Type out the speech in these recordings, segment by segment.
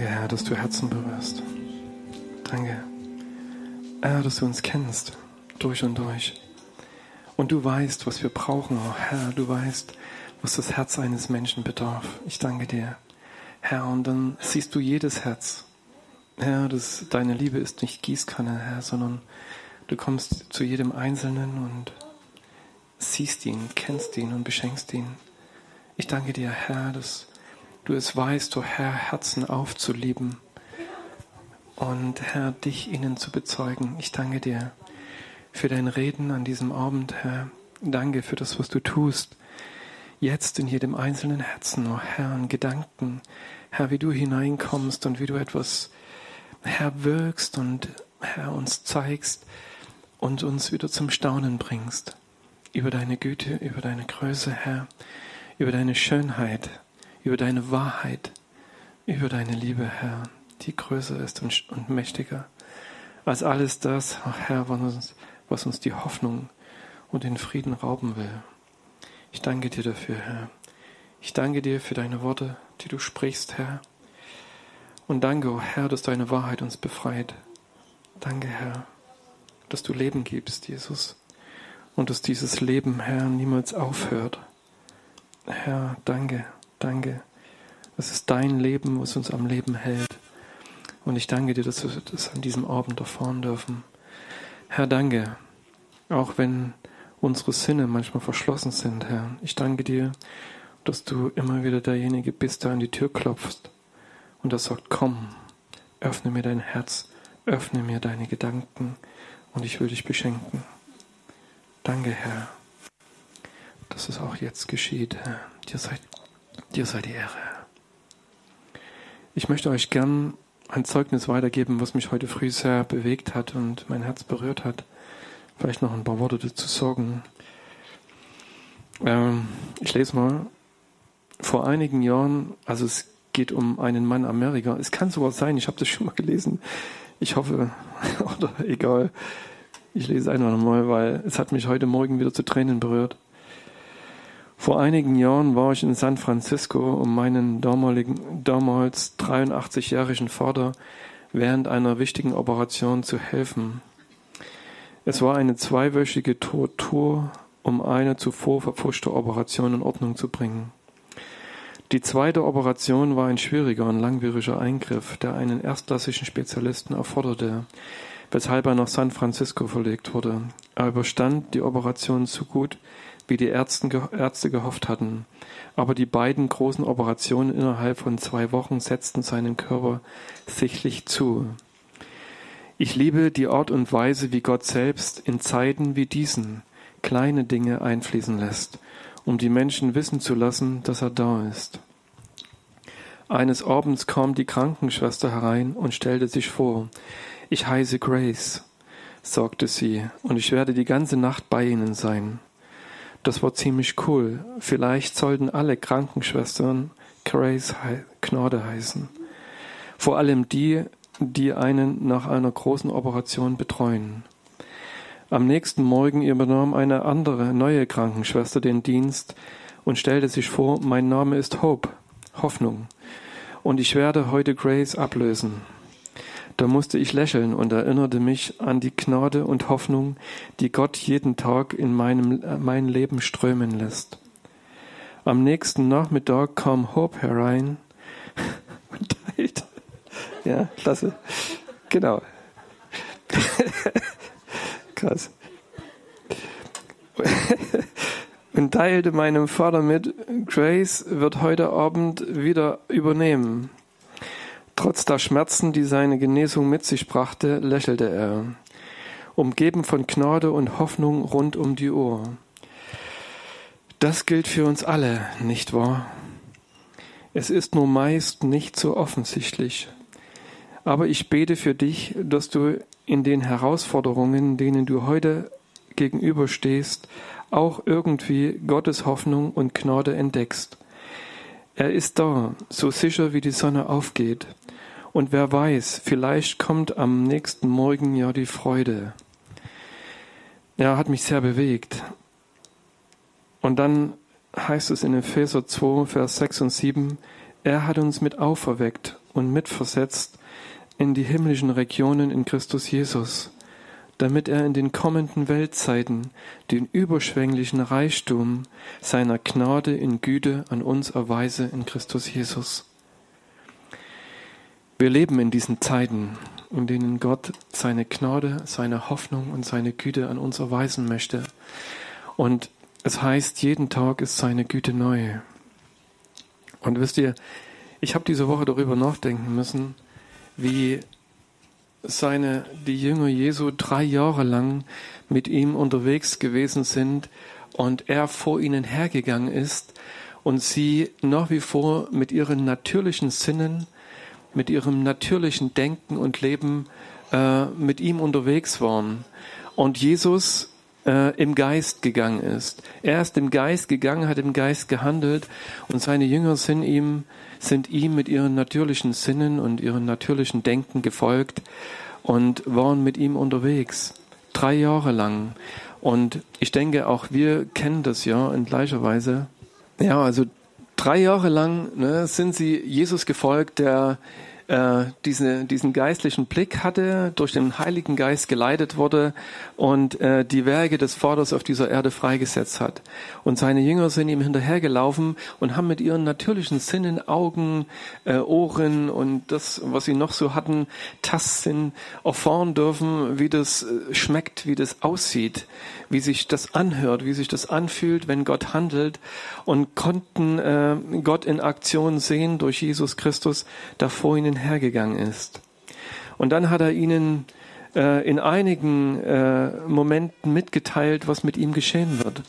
Danke, Herr, dass du Herzen berührst. Danke, Herr, dass du uns kennst, durch und durch. Und du weißt, was wir brauchen, oh Herr, du weißt, was das Herz eines Menschen bedarf. Ich danke dir, Herr, und dann siehst du jedes Herz. Herr, das, deine Liebe ist nicht Gießkanne, Herr, sondern du kommst zu jedem Einzelnen und siehst ihn, kennst ihn und beschenkst ihn. Ich danke dir, Herr, dass du es weißt, o oh Herr, Herzen aufzulieben und Herr, dich ihnen zu bezeugen. Ich danke dir für dein Reden an diesem Abend, Herr. Danke für das, was du tust. Jetzt in jedem einzelnen Herzen, o oh Herr, in Gedanken, Herr, wie du hineinkommst und wie du etwas, Herr, wirkst und Herr, uns zeigst und uns wieder zum Staunen bringst. Über deine Güte, über deine Größe, Herr, über deine Schönheit, über deine Wahrheit, über deine Liebe, Herr, die größer ist und, und mächtiger als alles das, oh Herr, was uns, was uns die Hoffnung und den Frieden rauben will. Ich danke dir dafür, Herr. Ich danke dir für deine Worte, die du sprichst, Herr. Und danke, oh Herr, dass deine Wahrheit uns befreit. Danke, Herr, dass du Leben gibst, Jesus. Und dass dieses Leben, Herr, niemals aufhört. Herr, danke. Danke. Es ist dein Leben, was uns am Leben hält. Und ich danke dir, dass wir das an diesem Abend erfahren dürfen. Herr, danke. Auch wenn unsere Sinne manchmal verschlossen sind, Herr. Ich danke dir, dass du immer wieder derjenige bist, der an die Tür klopfst und der sagt, komm, öffne mir dein Herz, öffne mir deine Gedanken und ich will dich beschenken. Danke, Herr, dass es auch jetzt geschieht, Herr. Dir sei Dir sei die Ehre. Ich möchte euch gern ein Zeugnis weitergeben, was mich heute früh sehr bewegt hat und mein Herz berührt hat. Vielleicht noch ein paar Worte dazu sagen. Ähm, ich lese mal. Vor einigen Jahren, also es geht um einen Mann Amerika. Es kann sogar sein, ich habe das schon mal gelesen. Ich hoffe, oder egal. Ich lese einfach nochmal, weil es hat mich heute Morgen wieder zu Tränen berührt. Vor einigen Jahren war ich in San Francisco, um meinen damaligen, damals 83-jährigen Vater während einer wichtigen Operation zu helfen. Es war eine zweiwöchige Tortur, um eine zuvor verpfuschte Operation in Ordnung zu bringen. Die zweite Operation war ein schwieriger und langwieriger Eingriff, der einen erstklassigen Spezialisten erforderte, weshalb er nach San Francisco verlegt wurde. Er überstand die Operation so gut, wie die Ärzte gehofft hatten. Aber die beiden großen Operationen innerhalb von zwei Wochen setzten seinen Körper sichtlich zu. Ich liebe die Art und Weise, wie Gott selbst in Zeiten wie diesen kleine Dinge einfließen lässt, um die Menschen wissen zu lassen, dass er da ist. Eines Abends kam die Krankenschwester herein und stellte sich vor. Ich heiße Grace, sagte sie, und ich werde die ganze Nacht bei Ihnen sein. Das war ziemlich cool. Vielleicht sollten alle Krankenschwestern Grace Gnade heißen. Vor allem die, die einen nach einer großen Operation betreuen. Am nächsten Morgen übernahm eine andere, neue Krankenschwester den Dienst und stellte sich vor, mein Name ist Hope, Hoffnung, und ich werde heute Grace ablösen. Da musste ich lächeln und erinnerte mich an die Gnade und Hoffnung, die Gott jeden Tag in meinem, äh, mein Leben strömen lässt. Am nächsten Nachmittag kam Hope herein und teilte. Ja, klasse. Genau. Krass. und teilte meinem Vater mit, Grace wird heute Abend wieder übernehmen. Trotz der Schmerzen, die seine Genesung mit sich brachte, lächelte er, umgeben von Gnade und Hoffnung rund um die Uhr. Das gilt für uns alle, nicht wahr? Es ist nur meist nicht so offensichtlich. Aber ich bete für dich, dass du in den Herausforderungen, denen du heute gegenüberstehst, auch irgendwie Gottes Hoffnung und Gnade entdeckst. Er ist da, so sicher wie die Sonne aufgeht. Und wer weiß, vielleicht kommt am nächsten Morgen ja die Freude. Er hat mich sehr bewegt. Und dann heißt es in Epheser 2, Vers 6 und 7, er hat uns mit auferweckt und mitversetzt in die himmlischen Regionen in Christus Jesus, damit er in den kommenden Weltzeiten den überschwänglichen Reichtum seiner Gnade in Güte an uns erweise in Christus Jesus. Wir leben in diesen Zeiten, in denen Gott seine Gnade, seine Hoffnung und seine Güte an uns erweisen möchte. Und es heißt, jeden Tag ist seine Güte neu. Und wisst ihr, ich habe diese Woche darüber nachdenken müssen, wie seine, die Jünger Jesu drei Jahre lang mit ihm unterwegs gewesen sind und er vor ihnen hergegangen ist und sie nach wie vor mit ihren natürlichen Sinnen mit ihrem natürlichen Denken und Leben äh, mit ihm unterwegs waren. Und Jesus äh, im Geist gegangen ist. Er ist im Geist gegangen, hat im Geist gehandelt und seine Jünger sind ihm, sind ihm mit ihren natürlichen Sinnen und ihren natürlichen Denken gefolgt und waren mit ihm unterwegs. Drei Jahre lang. Und ich denke, auch wir kennen das ja in gleicher Weise. Ja, also drei Jahre lang ne, sind sie Jesus gefolgt, der äh, diese, diesen geistlichen Blick hatte, durch den Heiligen Geist geleitet wurde und äh, die Werke des Vaters auf dieser Erde freigesetzt hat. Und seine Jünger sind ihm hinterhergelaufen und haben mit ihren natürlichen Sinnen, Augen, äh, Ohren und das, was sie noch so hatten, Tastsinn erfahren dürfen, wie das äh, schmeckt, wie das aussieht, wie sich das anhört, wie sich das anfühlt, wenn Gott handelt und konnten äh, Gott in Aktion sehen durch Jesus Christus, der vor ihnen hergegangen ist. Und dann hat er ihnen äh, in einigen äh, Momenten mitgeteilt, was mit ihm geschehen wird.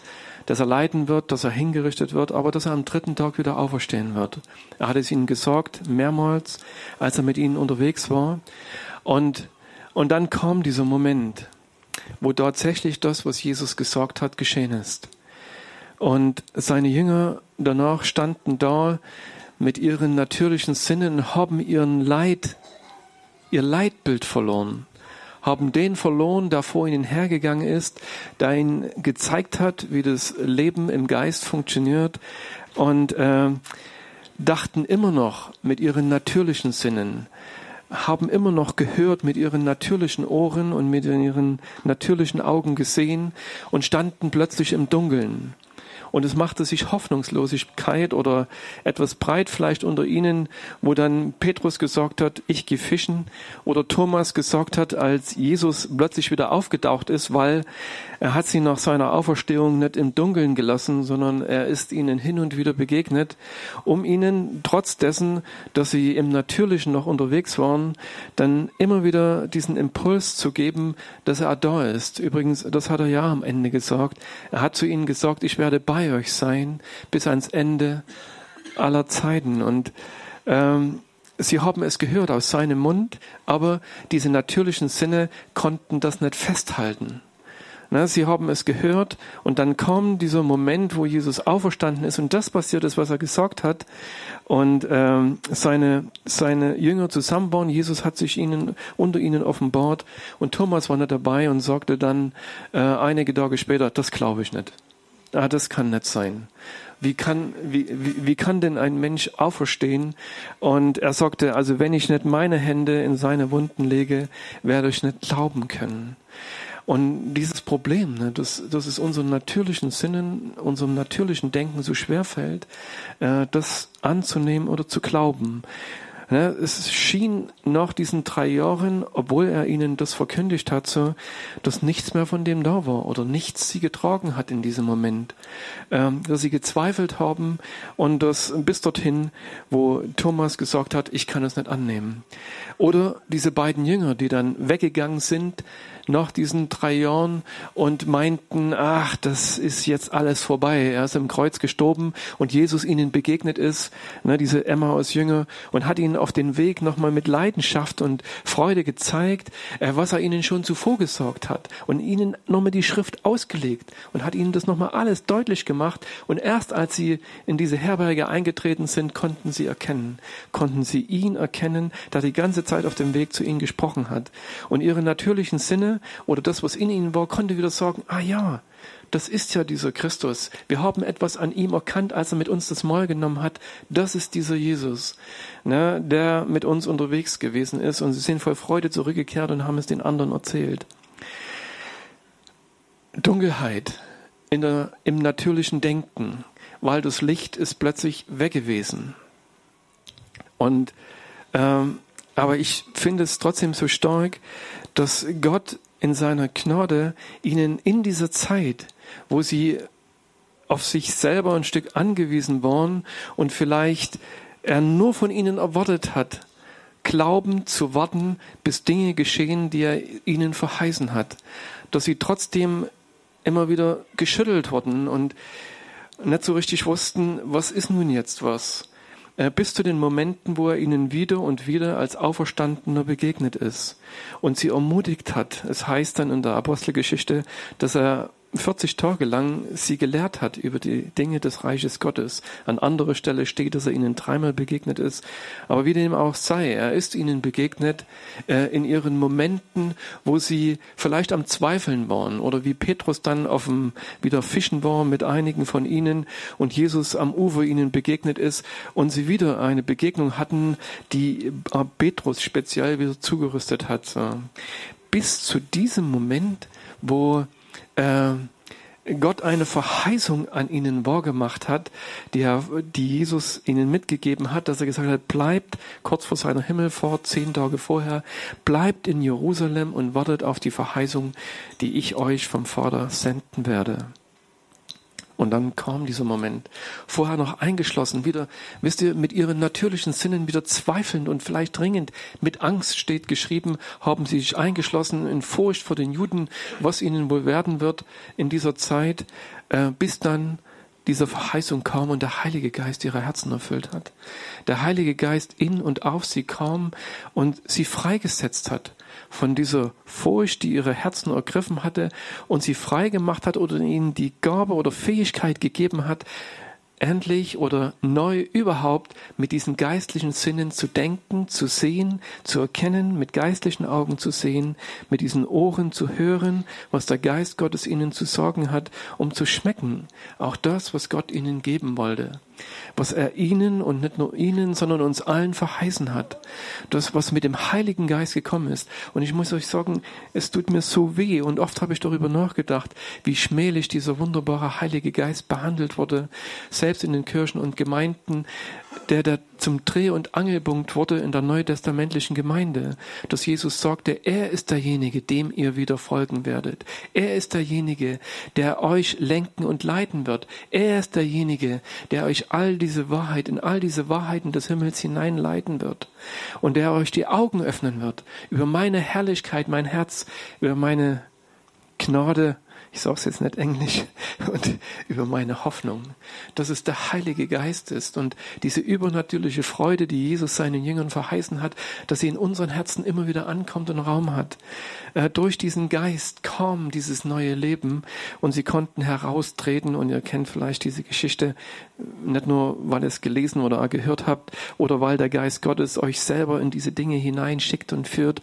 Dass er leiden wird, dass er hingerichtet wird, aber dass er am dritten Tag wieder auferstehen wird. Er hat es ihnen gesagt, mehrmals, als er mit ihnen unterwegs war. Und, und dann kam dieser Moment, wo tatsächlich das, was Jesus gesagt hat, geschehen ist. Und seine Jünger danach standen da mit ihren natürlichen Sinnen, haben ihren Leid, ihr Leitbild verloren, haben den verloren, der vor ihnen hergegangen ist, der ihnen gezeigt hat, wie das Leben im Geist funktioniert und äh, dachten immer noch mit ihren natürlichen Sinnen, haben immer noch gehört mit ihren natürlichen Ohren und mit ihren natürlichen Augen gesehen und standen plötzlich im Dunkeln und es machte sich Hoffnungslosigkeit oder etwas breit vielleicht unter ihnen, wo dann Petrus gesagt hat, ich gehe fischen. Oder Thomas gesagt hat, als Jesus plötzlich wieder aufgetaucht ist, weil er hat sie nach seiner Auferstehung nicht im Dunkeln gelassen, sondern er ist ihnen hin und wieder begegnet, um ihnen trotz dessen, dass sie im Natürlichen noch unterwegs waren, dann immer wieder diesen Impuls zu geben, dass er da ist. Übrigens, das hat er ja am Ende gesagt. Er hat zu ihnen gesagt, ich werde bei euch sein bis ans Ende aller Zeiten. Und ähm, sie haben es gehört aus seinem Mund, aber diese natürlichen Sinne konnten das nicht festhalten. Na, sie haben es gehört und dann kam dieser Moment, wo Jesus auferstanden ist und das passiert ist, was er gesagt hat und ähm, seine, seine Jünger zusammenbauen. Jesus hat sich ihnen unter ihnen offenbart und Thomas war nicht dabei und sagte dann äh, einige Tage später, das glaube ich nicht ah, das kann nicht sein. Wie kann, wie, wie, wie kann denn ein Mensch auferstehen? Und er sagte, also wenn ich nicht meine Hände in seine Wunden lege, werde ich nicht glauben können. Und dieses Problem, ne, dass, dass es unseren natürlichen Sinnen, unserem natürlichen Denken so schwer fällt, äh, das anzunehmen oder zu glauben. Ne, es schien nach diesen drei Jahren, obwohl er ihnen das verkündigt hat, so, dass nichts mehr von dem da war oder nichts sie getragen hat in diesem Moment. Ähm, dass sie gezweifelt haben und das bis dorthin, wo Thomas gesagt hat, ich kann es nicht annehmen. Oder diese beiden Jünger, die dann weggegangen sind, nach diesen drei Jahren und meinten, ach, das ist jetzt alles vorbei. Er ist im Kreuz gestorben und Jesus ihnen begegnet ist, ne, diese Emmaus Jünger, und hat ihnen auf den Weg nochmal mit Leidenschaft und Freude gezeigt, äh, was er ihnen schon zuvor gesorgt hat und ihnen nochmal die Schrift ausgelegt und hat ihnen das nochmal alles deutlich gemacht. Und erst als sie in diese Herberge eingetreten sind, konnten sie erkennen, konnten sie ihn erkennen, der die ganze Zeit auf dem Weg zu ihnen gesprochen hat. Und ihre natürlichen Sinne oder das, was in ihnen war, konnte wieder sagen, ah ja, das ist ja dieser Christus. Wir haben etwas an ihm erkannt, als er mit uns das Mahl genommen hat. Das ist dieser Jesus, ne, der mit uns unterwegs gewesen ist. Und sie sind voll Freude zurückgekehrt und haben es den anderen erzählt. Dunkelheit in der, im natürlichen Denken, weil das Licht ist plötzlich weg gewesen. Und ähm, aber ich finde es trotzdem so stark, dass Gott in seiner Gnade ihnen in dieser Zeit, wo sie auf sich selber ein Stück angewiesen waren und vielleicht er nur von ihnen erwartet hat, Glauben zu warten, bis Dinge geschehen, die er ihnen verheißen hat, dass sie trotzdem immer wieder geschüttelt wurden und nicht so richtig wussten, was ist nun jetzt was. Äh, bis zu den Momenten, wo er ihnen wieder und wieder als Auferstandener begegnet ist und sie ermutigt hat. Es heißt dann in der Apostelgeschichte, dass er 40 Tage lang sie gelehrt hat über die Dinge des Reiches Gottes. An anderer Stelle steht, dass er ihnen dreimal begegnet ist. Aber wie dem auch sei, er ist ihnen begegnet äh, in ihren Momenten, wo sie vielleicht am Zweifeln waren oder wie Petrus dann auf dem wieder fischen war mit einigen von ihnen und Jesus am Ufer ihnen begegnet ist und sie wieder eine Begegnung hatten, die äh, Petrus speziell wieder zugerüstet hat. Bis zu diesem Moment, wo äh, Gott eine Verheißung an ihnen wahrgemacht hat, die, er, die Jesus ihnen mitgegeben hat, dass er gesagt hat, bleibt kurz vor seiner Himmelfahrt, zehn Tage vorher, bleibt in Jerusalem und wartet auf die Verheißung, die ich euch vom Vater senden werde. Und dann kam dieser Moment. Vorher noch eingeschlossen, wieder, wisst ihr, mit ihren natürlichen Sinnen wieder zweifelnd und vielleicht dringend. Mit Angst steht geschrieben, haben sie sich eingeschlossen in Furcht vor den Juden, was ihnen wohl werden wird in dieser Zeit, äh, bis dann diese Verheißung kam und der Heilige Geist ihre Herzen erfüllt hat. Der Heilige Geist in und auf sie kam und sie freigesetzt hat von dieser Furcht, die ihre Herzen ergriffen hatte und sie frei gemacht hat oder ihnen die Gabe oder Fähigkeit gegeben hat, endlich oder neu überhaupt mit diesen geistlichen Sinnen zu denken, zu sehen, zu erkennen, mit geistlichen Augen zu sehen, mit diesen Ohren zu hören, was der Geist Gottes ihnen zu sorgen hat, um zu schmecken, auch das, was Gott ihnen geben wollte was er ihnen und nicht nur ihnen, sondern uns allen verheißen hat. Das, was mit dem Heiligen Geist gekommen ist. Und ich muss euch sagen, es tut mir so weh und oft habe ich darüber nachgedacht, wie schmählich dieser wunderbare Heilige Geist behandelt wurde, selbst in den Kirchen und Gemeinden, der da zum Dreh- und Angelpunkt wurde in der neutestamentlichen Gemeinde, dass Jesus sagte, er ist derjenige, dem ihr wieder folgen werdet. Er ist derjenige, der euch lenken und leiten wird. Er ist derjenige, der euch all diese Wahrheit, in all diese Wahrheiten des Himmels hineinleiten wird und der euch die Augen öffnen wird über meine Herrlichkeit, mein Herz, über meine Gnade, ich sage es jetzt nicht englisch, und über meine Hoffnung, dass es der Heilige Geist ist und diese übernatürliche Freude, die Jesus seinen Jüngern verheißen hat, dass sie in unseren Herzen immer wieder ankommt und Raum hat. Äh, durch diesen Geist kam dieses neue Leben und sie konnten heraustreten und ihr kennt vielleicht diese Geschichte, nicht nur, weil ihr es gelesen oder gehört habt oder weil der Geist Gottes euch selber in diese Dinge hineinschickt und führt,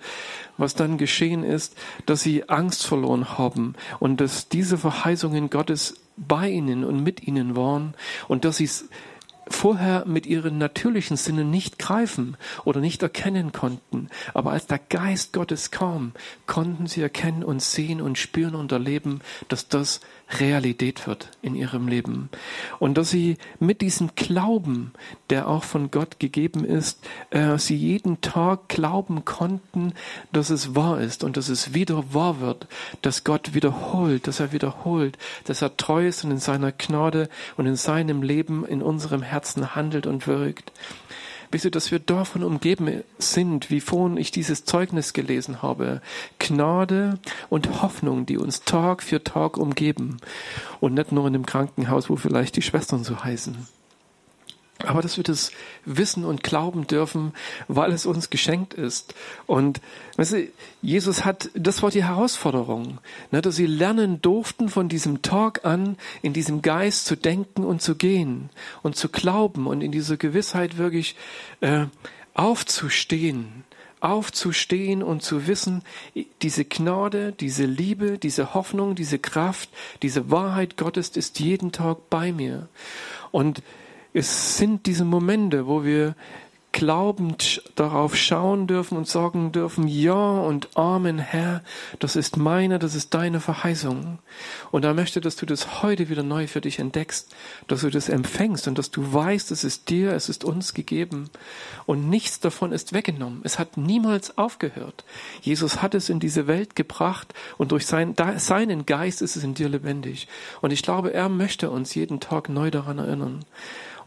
was dann geschehen ist, dass sie Angst verloren haben und dass diese Verheißungen Gottes bei ihnen und mit ihnen waren und dass sie es vorher mit ihren natürlichen Sinnen nicht greifen oder nicht erkennen konnten. Aber als der Geist Gottes kam, konnten sie erkennen und sehen und spüren und erleben, dass das Realität wird in ihrem Leben. Und dass sie mit diesem Glauben, der auch von Gott gegeben ist, äh, sie jeden Tag glauben konnten, dass es wahr ist und dass es wieder wahr wird, dass Gott wiederholt, dass er wiederholt, dass er treu ist und in seiner Gnade und in seinem Leben in unserem Herzen handelt und wirkt. Wisst ihr, dass wir davon umgeben sind, wie vorhin ich dieses Zeugnis gelesen habe. Gnade und Hoffnung, die uns Tag für Tag umgeben. Und nicht nur in dem Krankenhaus, wo vielleicht die Schwestern so heißen. Aber dass wir das wissen und glauben dürfen, weil es uns geschenkt ist. Und weißt du, Jesus hat, das war die Herausforderung, ne, dass sie lernen durften von diesem Tag an, in diesem Geist zu denken und zu gehen und zu glauben und in dieser Gewissheit wirklich äh, aufzustehen, aufzustehen und zu wissen, diese Gnade, diese Liebe, diese Hoffnung, diese Kraft, diese Wahrheit Gottes ist jeden Tag bei mir. Und es sind diese Momente, wo wir glaubend darauf schauen dürfen und sagen dürfen, ja und Amen, Herr, das ist meine, das ist deine Verheißung. Und er möchte, dass du das heute wieder neu für dich entdeckst, dass du das empfängst und dass du weißt, es ist dir, es ist uns gegeben und nichts davon ist weggenommen. Es hat niemals aufgehört. Jesus hat es in diese Welt gebracht und durch sein, seinen Geist ist es in dir lebendig. Und ich glaube, er möchte uns jeden Tag neu daran erinnern.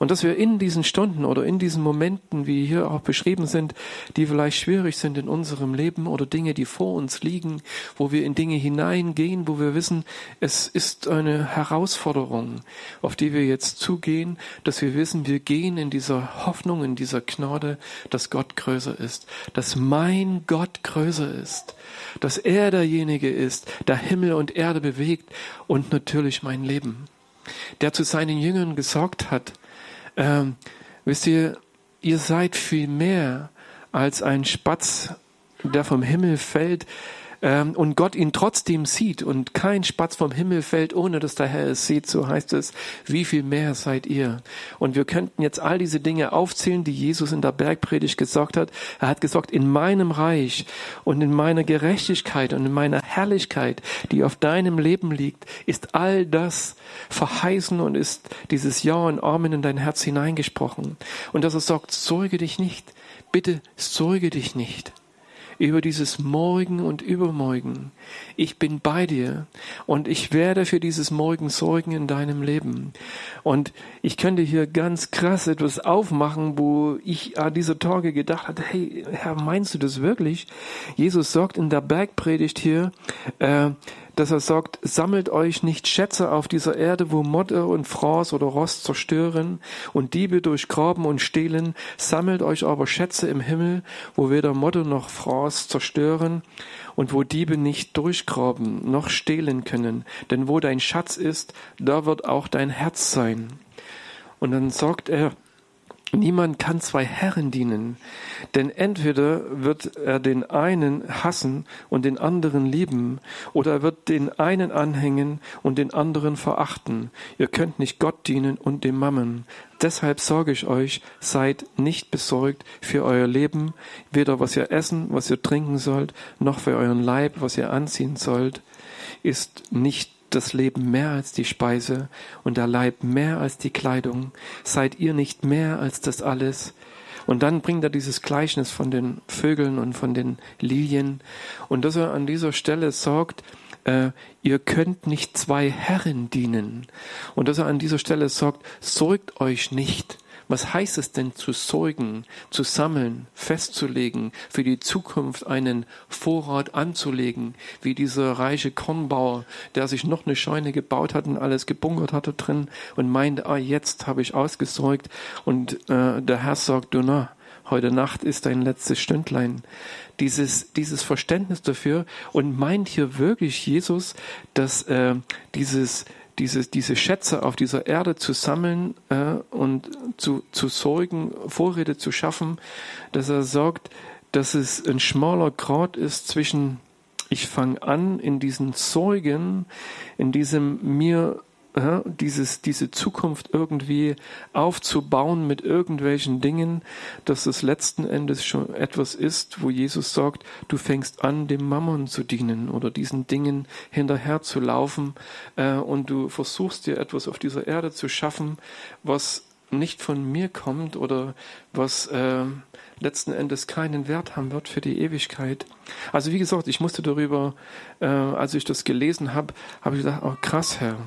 Und dass wir in diesen Stunden oder in diesen Momenten, wie hier auch beschrieben sind, die vielleicht schwierig sind in unserem Leben oder Dinge, die vor uns liegen, wo wir in Dinge hineingehen, wo wir wissen, es ist eine Herausforderung, auf die wir jetzt zugehen, dass wir wissen, wir gehen in dieser Hoffnung, in dieser Gnade, dass Gott größer ist, dass mein Gott größer ist, dass er derjenige ist, der Himmel und Erde bewegt und natürlich mein Leben der zu seinen Jüngern gesagt hat, ähm, wisst ihr, ihr seid viel mehr als ein Spatz, der vom Himmel fällt, ähm, und Gott ihn trotzdem sieht und kein Spatz vom Himmel fällt, ohne dass der Herr es sieht, so heißt es, wie viel mehr seid ihr. Und wir könnten jetzt all diese Dinge aufzählen, die Jesus in der Bergpredigt gesagt hat. Er hat gesagt, in meinem Reich und in meiner Gerechtigkeit und in meiner Herrlichkeit, die auf deinem Leben liegt, ist all das verheißen und ist dieses Ja und Amen in dein Herz hineingesprochen. Und dass er sagt, sorge dich nicht, bitte sorge dich nicht über dieses Morgen und Übermorgen. Ich bin bei dir und ich werde für dieses Morgen sorgen in deinem Leben. Und ich könnte hier ganz krass etwas aufmachen, wo ich an dieser Tage gedacht hatte, hey, Herr, meinst du das wirklich? Jesus sagt in der Bergpredigt hier, äh, dass er sagt, sammelt euch nicht Schätze auf dieser Erde, wo Motte und Fraß oder Rost zerstören und Diebe durchgraben und stehlen, sammelt euch aber Schätze im Himmel, wo weder Motte noch Fraß zerstören und wo Diebe nicht durchgraben noch stehlen können. Denn wo dein Schatz ist, da wird auch dein Herz sein. Und dann sagt er, Niemand kann zwei Herren dienen, denn entweder wird er den einen hassen und den anderen lieben, oder er wird den einen anhängen und den anderen verachten. Ihr könnt nicht Gott dienen und dem Mammon. Deshalb sage ich euch, seid nicht besorgt für euer Leben, weder was ihr essen, was ihr trinken sollt, noch für euren Leib, was ihr anziehen sollt. Ist nicht das Leben mehr als die Speise und der Leib mehr als die Kleidung? Seid ihr nicht mehr als das alles? Und dann bringt er dieses Gleichnis von den Vögeln und von den Lilien und dass er an dieser Stelle sagt, äh, ihr könnt nicht zwei Herren dienen. Und dass er an dieser Stelle sagt, sorgt euch nicht. Was heißt es denn zu sorgen, zu sammeln, festzulegen, für die Zukunft einen Vorrat anzulegen, wie dieser reiche Kornbauer, der sich noch eine Scheune gebaut hat und alles gebunkert hatte drin und meinte, ah, jetzt habe ich ausgesorgt und äh, der Herr sagt, du na, heute Nacht ist dein letztes Stündlein. Dieses, dieses Verständnis dafür und meint hier wirklich Jesus, dass äh, dieses diese, diese Schätze auf dieser Erde zu sammeln äh, und zu, zu sorgen, Vorräte zu schaffen, dass er sagt, dass es ein schmaler Grad ist zwischen ich fange an in diesen Sorgen, in diesem mir ja, dieses, diese Zukunft irgendwie aufzubauen mit irgendwelchen Dingen, dass es letzten Endes schon etwas ist, wo Jesus sagt, du fängst an, dem Mammon zu dienen oder diesen Dingen hinterher zu laufen äh, und du versuchst dir etwas auf dieser Erde zu schaffen, was nicht von mir kommt oder was äh, letzten Endes keinen Wert haben wird für die Ewigkeit. Also wie gesagt, ich musste darüber, äh, als ich das gelesen habe, habe ich gedacht, oh krass, Herr, äh,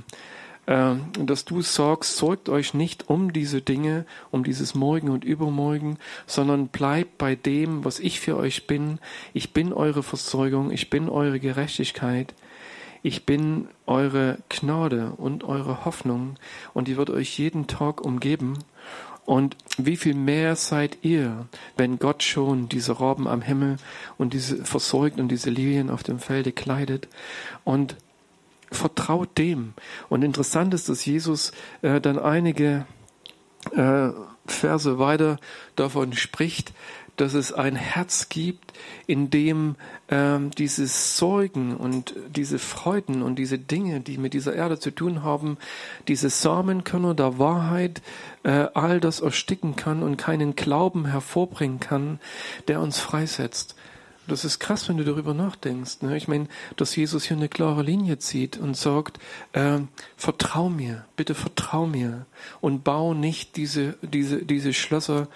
dass du sorgst, sorgt euch nicht um diese Dinge, um dieses Morgen und Übermorgen, sondern bleibt bei dem, was ich für euch bin. Ich bin eure Versorgung, ich bin eure Gerechtigkeit, ich bin eure Gnade und eure Hoffnung und die wird euch jeden Tag umgeben. Und wie viel mehr seid ihr, wenn Gott schon diese Robben am Himmel und diese versorgt und diese Lilien auf dem Felde kleidet und vertraut dem. Und interessant ist, dass Jesus äh, dann einige äh, Verse weiter davon spricht, dass es ein Herz gibt, in dem ähm, dieses Sorgen und diese Freuden und diese Dinge, die mit dieser Erde zu tun haben, diese Samenkörner der Wahrheit, äh, all das ersticken kann und keinen Glauben hervorbringen kann, der uns freisetzt. Das ist krass, wenn du darüber nachdenkst. Ne? Ich meine, dass Jesus hier eine klare Linie zieht und sagt, äh, vertrau mir, bitte vertrau mir und bau nicht diese, diese, diese Schlösser,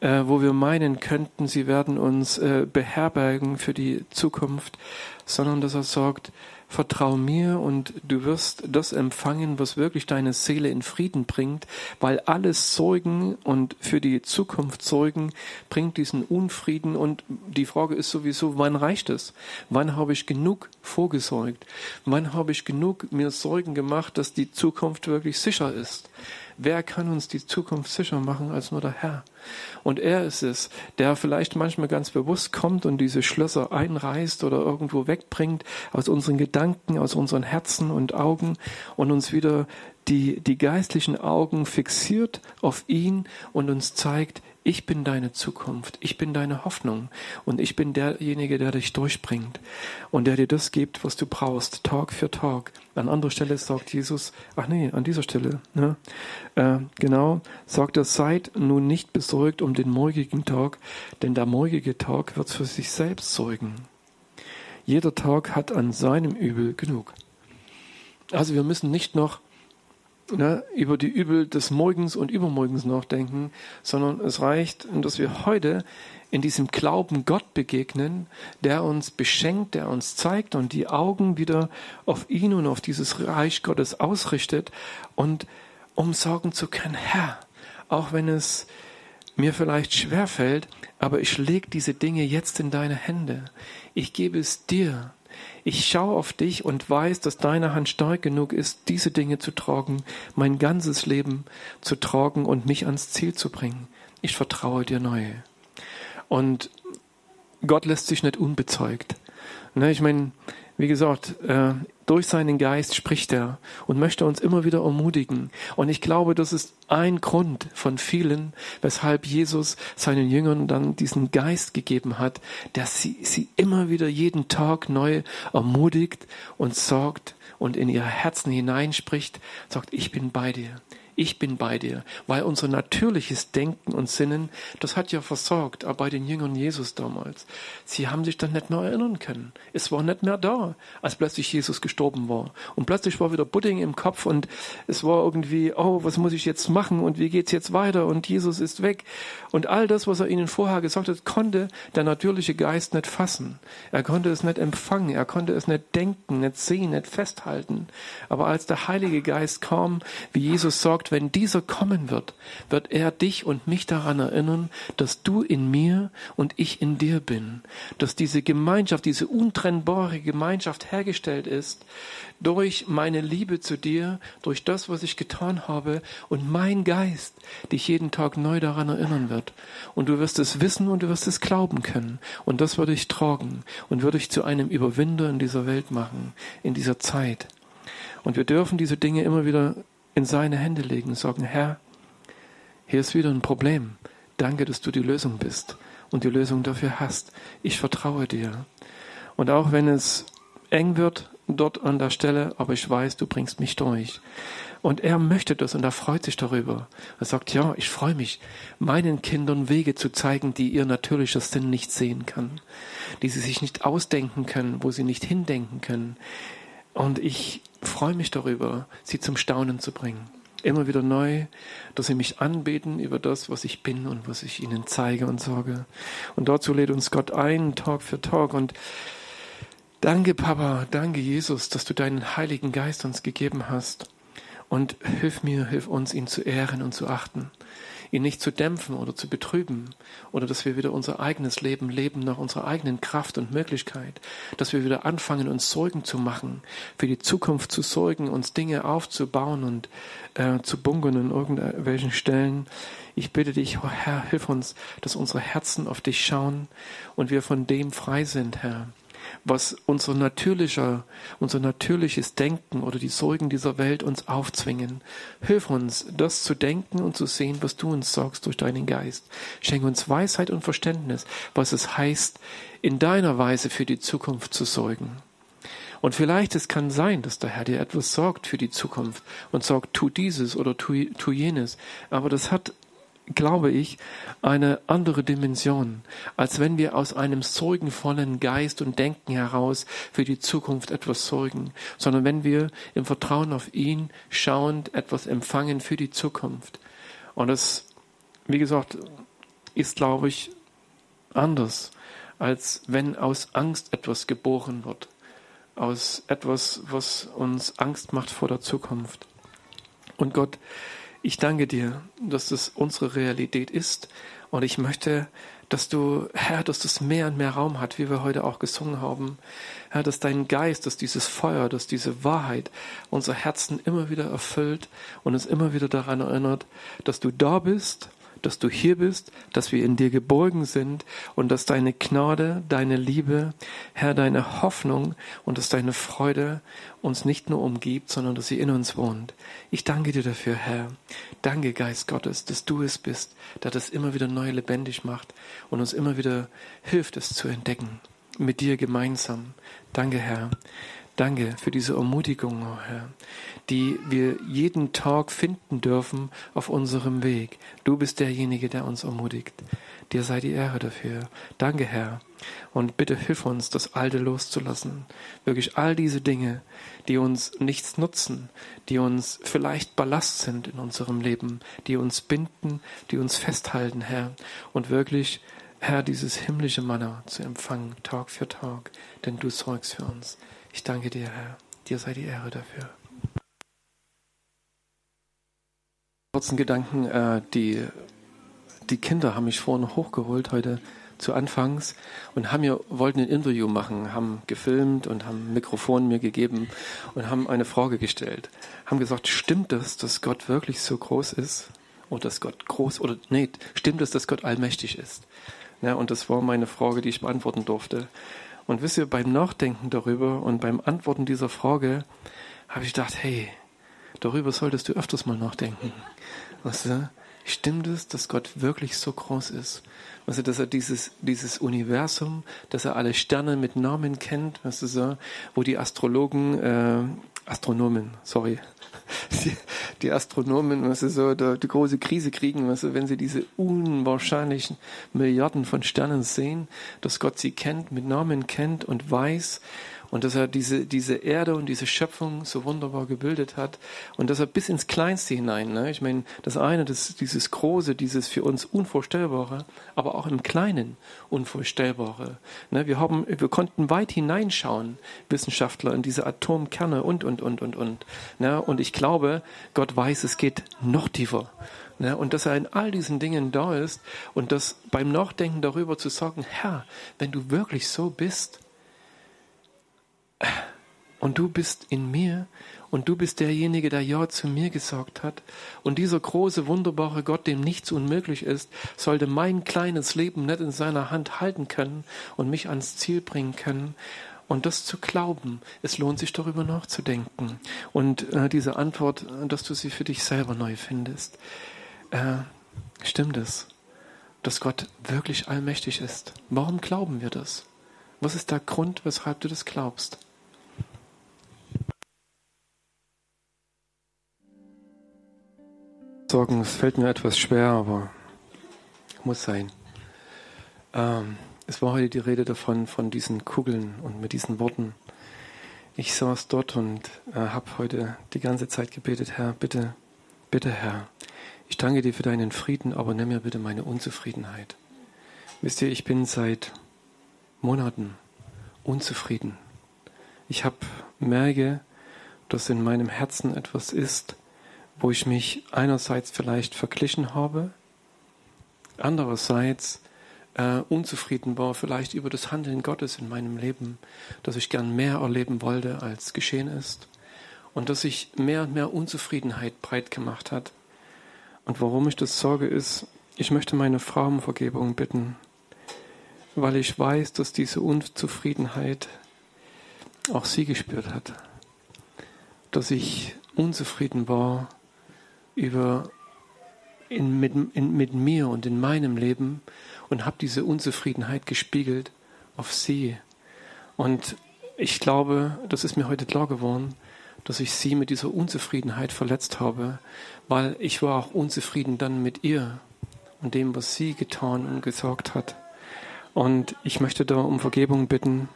äh, wo wir meinen könnten, sie werden uns äh, beherbergen für die Zukunft, sondern dass er sagt, vertrau mir und du wirst das empfangen, was wirklich deine Seele in Frieden bringt, weil alles Sorgen und für die Zukunft Sorgen bringt diesen Unfrieden und die Frage ist sowieso, wann reicht es? Wann habe ich genug vorgesorgt? Wann habe ich genug mir Sorgen gemacht, dass die Zukunft wirklich sicher ist? Wer kann uns die Zukunft sicher machen als nur der Herr? Und er ist es, der vielleicht manchmal ganz bewusst kommt und diese Schlösser einreißt oder irgendwo wegbringt aus unseren Gedanken, aus unseren Herzen und Augen und uns wieder die, die geistlichen Augen fixiert auf ihn und uns zeigt, ich bin deine Zukunft, ich bin deine Hoffnung und ich bin derjenige, der dich durchbringt und der dir das gibt, was du brauchst, Tag für Tag. An anderer Stelle sagt Jesus, ach nee, an dieser Stelle, ne? Äh, genau, sagt er, seid nun nicht besorgt um den morgigen Tag, denn der morgige Tag wird für sich selbst sorgen. Jeder Tag hat an seinem Übel genug. Also wir müssen nicht noch ne, über die Übel des Morgens und Übermorgens nachdenken, sondern es reicht, dass wir heute in diesem Glauben Gott begegnen, der uns beschenkt, der uns zeigt und die Augen wieder auf ihn und auf dieses Reich Gottes ausrichtet und um sagen zu können, Herr, auch wenn es mir vielleicht schwer fällt, aber ich lege diese Dinge jetzt in deine Hände. Ich gebe es dir. Ich schaue auf dich und weiß, dass deine Hand stark genug ist, diese Dinge zu tragen, mein ganzes Leben zu tragen und mich ans Ziel zu bringen. Ich vertraue dir neu. Und Gott lässt sich nicht unbezeugt. Ne, ich meine, wie gesagt, äh, durch seinen Geist spricht er und möchte uns immer wieder ermutigen. Und ich glaube, das ist ein Grund von vielen, weshalb Jesus seinen Jüngern dann diesen Geist gegeben hat, der sie, sie immer wieder jeden Tag neu ermutigt und sorgt und in ihr Herzen hineinspricht, sagt, ich bin bei dir ich bin bei dir, weil unser natürliches Denken und Sinnen, das hat ja versorgt, auch bei den Jüngern Jesus damals. Sie haben sich dann nicht mehr erinnern können. Es war nicht mehr da, als plötzlich Jesus gestorben war. Und plötzlich war wieder Pudding im Kopf und es war irgendwie, oh, was muss ich jetzt machen und wie geht's jetzt weiter und Jesus ist weg. Und all das, was er ihnen vorher gesagt hat, konnte der natürliche Geist nicht fassen. Er konnte es nicht empfangen, er konnte es nicht denken, nicht sehen, nicht festhalten. Aber als der Heilige Geist kam, wie Jesus wenn dieser kommen wird, wird er dich und mich daran erinnern, dass du in mir und ich in dir bin, dass diese Gemeinschaft, diese untrennbare Gemeinschaft hergestellt ist durch meine Liebe zu dir, durch das, was ich getan habe und mein Geist dich jeden Tag neu daran erinnern wird. Und du wirst es wissen und du wirst es glauben können. Und das würde ich tragen und würde ich zu einem Überwinder in dieser Welt machen, in dieser Zeit. Und wir dürfen diese Dinge immer wieder in seine Hände legen und sagen, Herr, hier ist wieder ein Problem. Danke, dass du die Lösung bist und die Lösung dafür hast. Ich vertraue dir. Und auch wenn es eng wird dort an der Stelle, aber ich weiß, du bringst mich durch. Und er möchte das und er freut sich darüber. Er sagt, ja, ich freue mich, meinen Kindern Wege zu zeigen, die ihr natürlicher Sinn nicht sehen kann, die sie sich nicht ausdenken können, wo sie nicht hindenken können, und ich freue mich darüber, sie zum Staunen zu bringen. Immer wieder neu, dass sie mich anbeten über das, was ich bin und was ich ihnen zeige und sage. Und dazu lädt uns Gott ein, Tag für Tag. Und danke, Papa, danke, Jesus, dass du deinen Heiligen Geist uns gegeben hast. Und hilf mir, hilf uns, ihn zu ehren und zu achten ihn nicht zu dämpfen oder zu betrüben oder dass wir wieder unser eigenes Leben leben nach unserer eigenen Kraft und Möglichkeit, dass wir wieder anfangen, uns Sorgen zu machen, für die Zukunft zu sorgen, uns Dinge aufzubauen und äh, zu bunkern in irgendwelchen Stellen. Ich bitte dich, Herr, hilf uns, dass unsere Herzen auf dich schauen und wir von dem frei sind, Herr was unser natürlicher, unser natürliches Denken oder die Sorgen dieser Welt uns aufzwingen. Hilf uns, das zu denken und zu sehen, was du uns sagst durch deinen Geist. Schenk uns Weisheit und Verständnis, was es heißt, in deiner Weise für die Zukunft zu sorgen. Und vielleicht es kann sein, dass der Herr dir etwas sorgt für die Zukunft und sagt, tu dieses oder tu, tu jenes. Aber das hat glaube ich, eine andere Dimension, als wenn wir aus einem sorgenvollen Geist und Denken heraus für die Zukunft etwas sorgen, sondern wenn wir im Vertrauen auf ihn schauend etwas empfangen für die Zukunft. Und das, wie gesagt, ist, glaube ich, anders, als wenn aus Angst etwas geboren wird, aus etwas, was uns Angst macht vor der Zukunft. Und Gott, ich danke dir, dass das unsere Realität ist. Und ich möchte, dass du, Herr, dass das mehr und mehr Raum hat, wie wir heute auch gesungen haben. Herr, dass dein Geist, dass dieses Feuer, dass diese Wahrheit unser Herzen immer wieder erfüllt und uns immer wieder daran erinnert, dass du da bist dass du hier bist, dass wir in dir geborgen sind und dass deine Gnade, deine Liebe, Herr, deine Hoffnung und dass deine Freude uns nicht nur umgibt, sondern dass sie in uns wohnt. Ich danke dir dafür, Herr. Danke, Geist Gottes, dass du es bist, der das immer wieder neu lebendig macht und uns immer wieder hilft, es zu entdecken. Mit dir gemeinsam. Danke, Herr. Danke für diese Ermutigung, oh Herr, die wir jeden Tag finden dürfen auf unserem Weg. Du bist derjenige, der uns ermutigt. Dir sei die Ehre dafür. Danke, Herr. Und bitte hilf uns, das Alte loszulassen. Wirklich all diese Dinge, die uns nichts nutzen, die uns vielleicht Ballast sind in unserem Leben, die uns binden, die uns festhalten, Herr. Und wirklich, Herr, dieses himmlische Manna zu empfangen, Tag für Tag, denn du sorgst für uns. Ich danke dir, Herr. Dir sei die Ehre dafür. Kurzen Gedanken, äh, die, die Kinder haben mich vorhin hochgeholt heute zu Anfangs und haben mir, wollten ein Interview machen, haben gefilmt und haben ein Mikrofon mir gegeben und haben eine Frage gestellt. Haben gesagt, stimmt es, dass Gott wirklich so groß ist? Oder dass Gott groß, oder nee, stimmt es, dass Gott allmächtig ist? Ja, und das war meine Frage, die ich beantworten durfte. Und wisst ihr, beim Nachdenken darüber und beim Antworten dieser Frage habe ich gedacht, hey, darüber solltest du öfters mal nachdenken. Weißt du, stimmt es, dass Gott wirklich so groß ist? Weißt du, dass er dieses, dieses Universum, dass er alle Sterne mit Namen kennt, weißt du so, wo die Astrologen, äh, Astronomen, sorry, die, die Astronomen, was sie so da, die große Krise kriegen, was sie, wenn sie diese unwahrscheinlichen Milliarden von Sternen sehen, dass Gott sie kennt, mit Namen kennt und weiß und dass er diese, diese Erde und diese Schöpfung so wunderbar gebildet hat und dass er bis ins Kleinste hinein, ne? ich meine, das eine, das, dieses Große, dieses für uns Unvorstellbare, aber auch im Kleinen Unvorstellbare. Ne? Wir haben, wir konnten weit hineinschauen, Wissenschaftler, in diese Atomkerne und, und, und, und, und. Ne? Und ich glaube, Gott weiß, es geht noch tiefer. Ne? Und dass er in all diesen Dingen da ist und das beim Nachdenken darüber zu sagen, Herr, wenn du wirklich so bist, und du bist in mir und du bist derjenige, der Ja zu mir gesagt hat. Und dieser große, wunderbare Gott, dem nichts unmöglich ist, sollte mein kleines Leben nicht in seiner Hand halten können und mich ans Ziel bringen können. Und das zu glauben, es lohnt sich darüber nachzudenken. Und äh, diese Antwort, dass du sie für dich selber neu findest. Äh, stimmt es, dass Gott wirklich allmächtig ist? Warum glauben wir das? Was ist der Grund, weshalb du das glaubst? Sorgen, es fällt mir etwas schwer, aber muss sein. Ähm, es war heute die Rede davon, von diesen Kugeln und mit diesen Worten. Ich saß dort und äh, habe heute die ganze Zeit gebetet, Herr, bitte, bitte, Herr, ich danke dir für deinen Frieden, aber nimm mir bitte meine Unzufriedenheit. Wisst ihr, ich bin seit Monaten unzufrieden. Ich habe merke, dass in meinem Herzen etwas ist, wo ich mich einerseits vielleicht verglichen habe, andererseits äh, unzufrieden war, vielleicht über das Handeln Gottes in meinem Leben, dass ich gern mehr erleben wollte, als geschehen ist, und dass sich mehr und mehr Unzufriedenheit breit gemacht hat. Und warum ich das sorge, ist, ich möchte meine Frau um Vergebung bitten, weil ich weiß, dass diese Unzufriedenheit auch sie gespürt hat. Dass ich unzufrieden war über in, mit, in, mit mir und in meinem Leben und habe diese Unzufriedenheit gespiegelt auf sie. Und ich glaube, das ist mir heute klar geworden, dass ich sie mit dieser Unzufriedenheit verletzt habe, weil ich war auch unzufrieden dann mit ihr und dem, was sie getan und gesagt hat. Und ich möchte da um Vergebung bitten.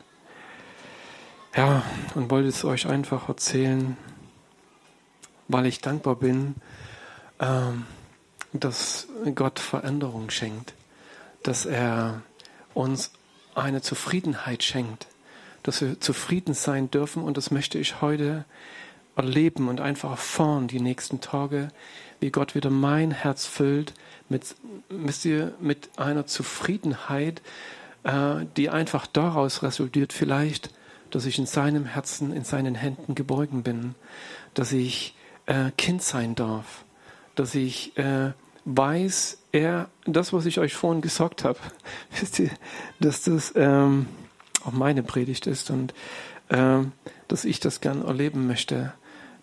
Ja, und wollte es euch einfach erzählen, weil ich dankbar bin, dass Gott Veränderung schenkt, dass er uns eine Zufriedenheit schenkt, dass wir zufrieden sein dürfen. Und das möchte ich heute erleben und einfach erfahren die nächsten Tage, wie Gott wieder mein Herz füllt mit, mit einer Zufriedenheit, äh, die einfach daraus resultiert vielleicht, dass ich in seinem Herzen, in seinen Händen geborgen bin, dass ich äh, Kind sein darf, dass ich äh, weiß, er, das, was ich euch vorhin gesagt habe, wisst ihr, dass das ähm, auch meine Predigt ist und äh, dass ich das gern erleben möchte,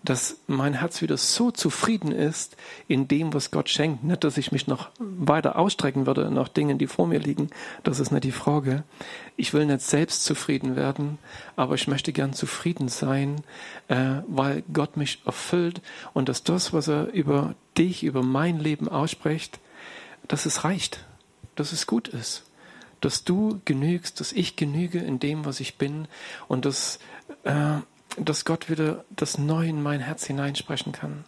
dass mein Herz wieder so zufrieden ist in dem, was Gott schenkt. Nicht, dass ich mich noch weiter ausstrecken würde nach Dingen, die vor mir liegen. Das ist nicht die Frage. Ich will nicht selbst zufrieden werden, aber ich möchte gern zufrieden sein, äh, weil Gott mich erfüllt und dass das, was er über dich, über mein Leben ausspricht, dass es reicht, dass es gut ist dass du genügst, dass ich genüge in dem, was ich bin und dass äh, dass Gott wieder das Neue in mein Herz hineinsprechen kann.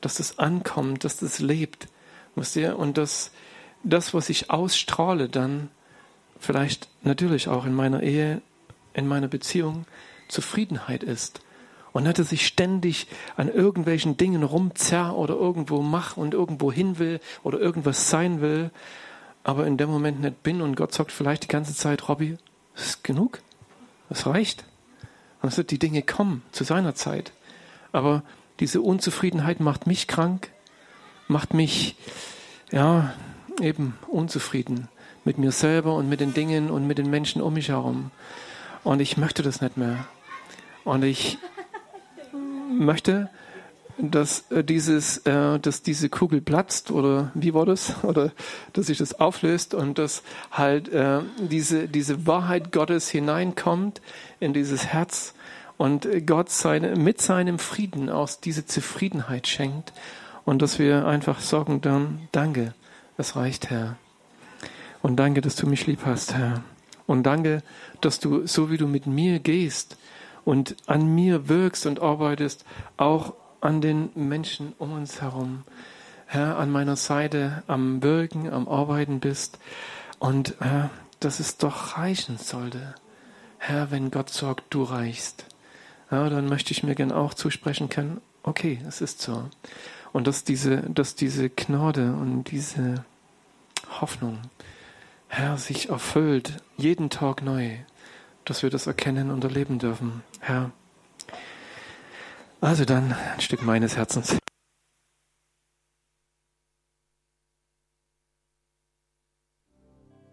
Dass das ankommt, dass das lebt. Wisst ihr? Und dass das, was ich ausstrahle, dann vielleicht natürlich auch in meiner Ehe, in meiner Beziehung Zufriedenheit ist. Und nicht, dass ich ständig an irgendwelchen Dingen rumzerr oder irgendwo mache und irgendwo hin will oder irgendwas sein will, aber in dem Moment nicht bin und Gott sagt vielleicht die ganze Zeit, Robby, ist genug, das reicht. Also die Dinge kommen zu seiner Zeit. Aber diese Unzufriedenheit macht mich krank, macht mich, ja, eben unzufrieden mit mir selber und mit den Dingen und mit den Menschen um mich herum. Und ich möchte das nicht mehr. Und ich möchte, dass äh, dieses, äh, dass diese Kugel platzt oder wie war das? Oder dass sich das auflöst und dass halt äh, diese, diese Wahrheit Gottes hineinkommt in dieses Herz und Gott seine, mit seinem Frieden aus diese Zufriedenheit schenkt und dass wir einfach sagen dann, danke, es reicht, Herr. Und danke, dass du mich lieb hast, Herr. Und danke, dass du, so wie du mit mir gehst und an mir wirkst und arbeitest, auch an den Menschen um uns herum, Herr, an meiner Seite am Wirken, am Arbeiten bist und Herr, dass es doch reichen sollte. Herr, wenn Gott sagt, du reichst, ja, dann möchte ich mir gern auch zusprechen können, okay, es ist so. Und dass diese, dass diese Gnade und diese Hoffnung, Herr, sich erfüllt, jeden Tag neu, dass wir das erkennen und erleben dürfen. Herr, also dann ein Stück meines Herzens.